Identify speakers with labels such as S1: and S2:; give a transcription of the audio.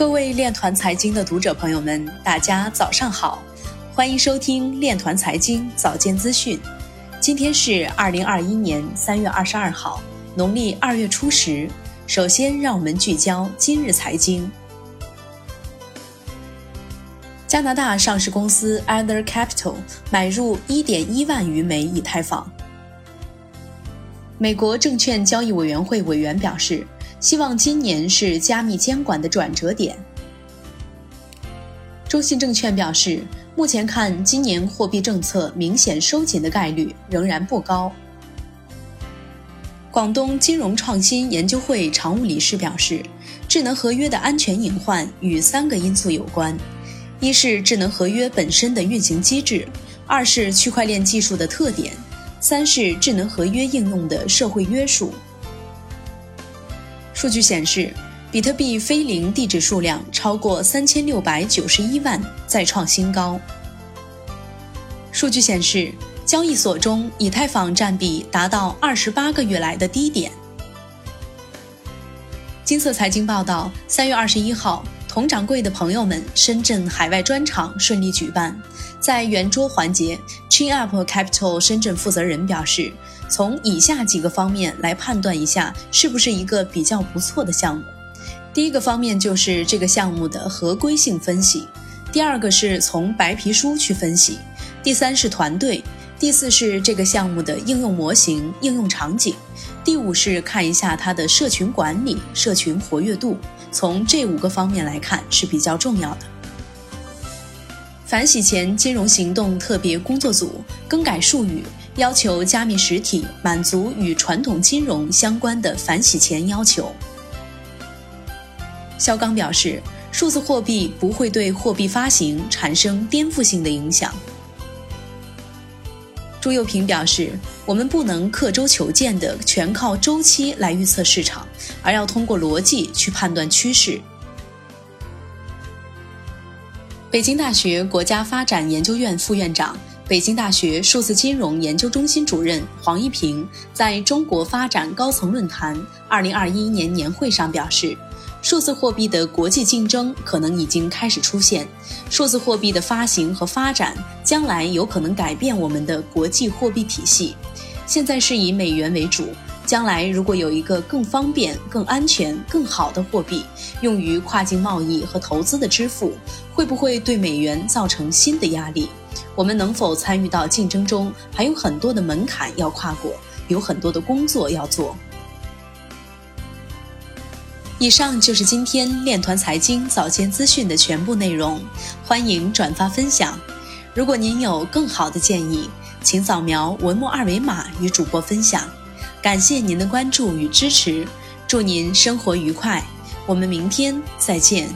S1: 各位链团财经的读者朋友们，大家早上好，欢迎收听链团财经早间资讯。今天是二零二一年三月二十二号，农历二月初十。首先，让我们聚焦今日财经。加拿大上市公司 Ether Capital 买入一点一万余枚以太坊。美国证券交易委员会委员表示。希望今年是加密监管的转折点。中信证券表示，目前看今年货币政策明显收紧的概率仍然不高。广东金融创新研究会常务理事表示，智能合约的安全隐患与三个因素有关：一是智能合约本身的运行机制；二是区块链技术的特点；三是智能合约应用的社会约束。数据显示，比特币非零地址数量超过三千六百九十一万，再创新高。数据显示，交易所中以太坊占比达到二十八个月来的低点。金色财经报道，三月二十一号，佟掌柜的朋友们深圳海外专场顺利举办，在圆桌环节，ChinUp Capital 深圳负责人表示。从以下几个方面来判断一下是不是一个比较不错的项目。第一个方面就是这个项目的合规性分析，第二个是从白皮书去分析，第三是团队，第四是这个项目的应用模型、应用场景，第五是看一下它的社群管理、社群活跃度。从这五个方面来看是比较重要的。反洗钱金融行动特别工作组更改术语。要求加密实体满足与传统金融相关的反洗钱要求。肖钢表示，数字货币不会对货币发行产生颠覆性的影响。朱佑平表示，我们不能刻舟求剑的全靠周期来预测市场，而要通过逻辑去判断趋势。北京大学国家发展研究院副院长。北京大学数字金融研究中心主任黄一平在中国发展高层论坛二零二一年年会上表示，数字货币的国际竞争可能已经开始出现，数字货币的发行和发展将来有可能改变我们的国际货币体系。现在是以美元为主，将来如果有一个更方便、更安全、更好的货币用于跨境贸易和投资的支付，会不会对美元造成新的压力？我们能否参与到竞争中，还有很多的门槛要跨过，有很多的工作要做。以上就是今天链团财经早间资讯的全部内容，欢迎转发分享。如果您有更好的建议，请扫描文末二维码与主播分享。感谢您的关注与支持，祝您生活愉快，我们明天再见。